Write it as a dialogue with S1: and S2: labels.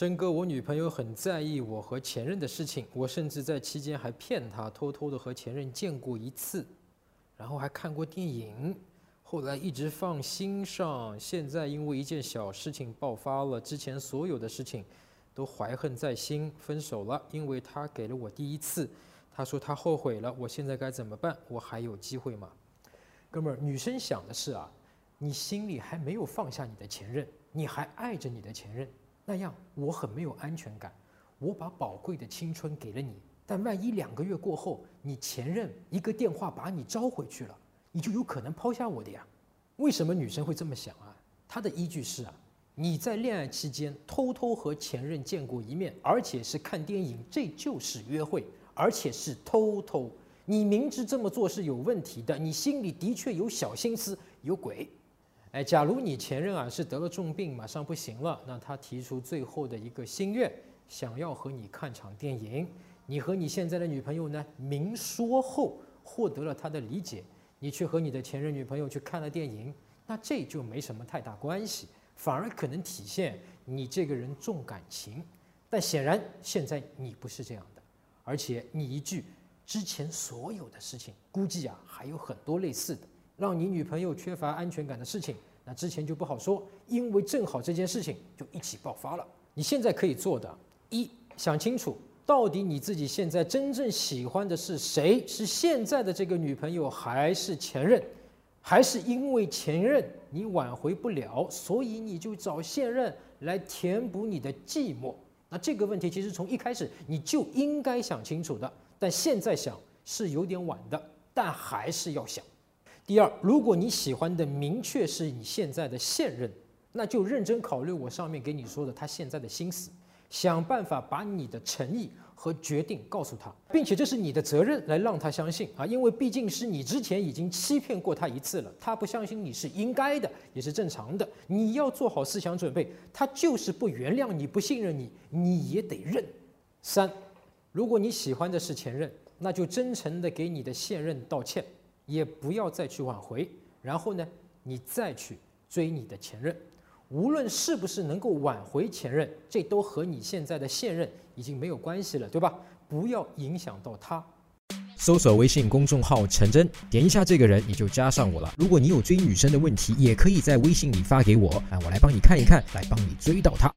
S1: 真哥，我女朋友很在意我和前任的事情，我甚至在期间还骗她，偷偷的和前任见过一次，然后还看过电影，后来一直放心上，现在因为一件小事情爆发了，之前所有的事情都怀恨在心，分手了，因为他给了我第一次，他说他后悔了，我现在该怎么办？我还有机会吗？哥们儿，女生想的是啊，你心里还没有放下你的前任，你还爱着你的前任。那样我很没有安全感，我把宝贵的青春给了你，但万一两个月过后，你前任一个电话把你招回去了，你就有可能抛下我的呀？为什么女生会这么想啊？她的依据是啊，你在恋爱期间偷偷和前任见过一面，而且是看电影，这就是约会，而且是偷偷。你明知这么做是有问题的，你心里的确有小心思，有鬼。哎，假如你前任啊是得了重病，马上不行了，那他提出最后的一个心愿，想要和你看场电影。你和你现在的女朋友呢明说后，获得了他的理解，你去和你的前任女朋友去看了电影，那这就没什么太大关系，反而可能体现你这个人重感情。但显然现在你不是这样的，而且你一句之前所有的事情，估计啊还有很多类似的。让你女朋友缺乏安全感的事情，那之前就不好说，因为正好这件事情就一起爆发了。你现在可以做的，一想清楚，到底你自己现在真正喜欢的是谁？是现在的这个女朋友，还是前任？还是因为前任你挽回不了，所以你就找现任来填补你的寂寞？那这个问题其实从一开始你就应该想清楚的，但现在想是有点晚的，但还是要想。第二，如果你喜欢的明确是你现在的现任，那就认真考虑我上面给你说的他现在的心思，想办法把你的诚意和决定告诉他，并且这是你的责任来让他相信啊，因为毕竟是你之前已经欺骗过他一次了，他不相信你是应该的，也是正常的。你要做好思想准备，他就是不原谅你，不信任你，你也得认。三，如果你喜欢的是前任，那就真诚的给你的现任道歉。也不要再去挽回，然后呢，你再去追你的前任，无论是不是能够挽回前任，这都和你现在的现任已经没有关系了，对吧？不要影响到他。
S2: 搜索微信公众号陈真，点一下这个人，你就加上我了。如果你有追女生的问题，也可以在微信里发给我，啊，我来帮你看一看，来帮你追到她。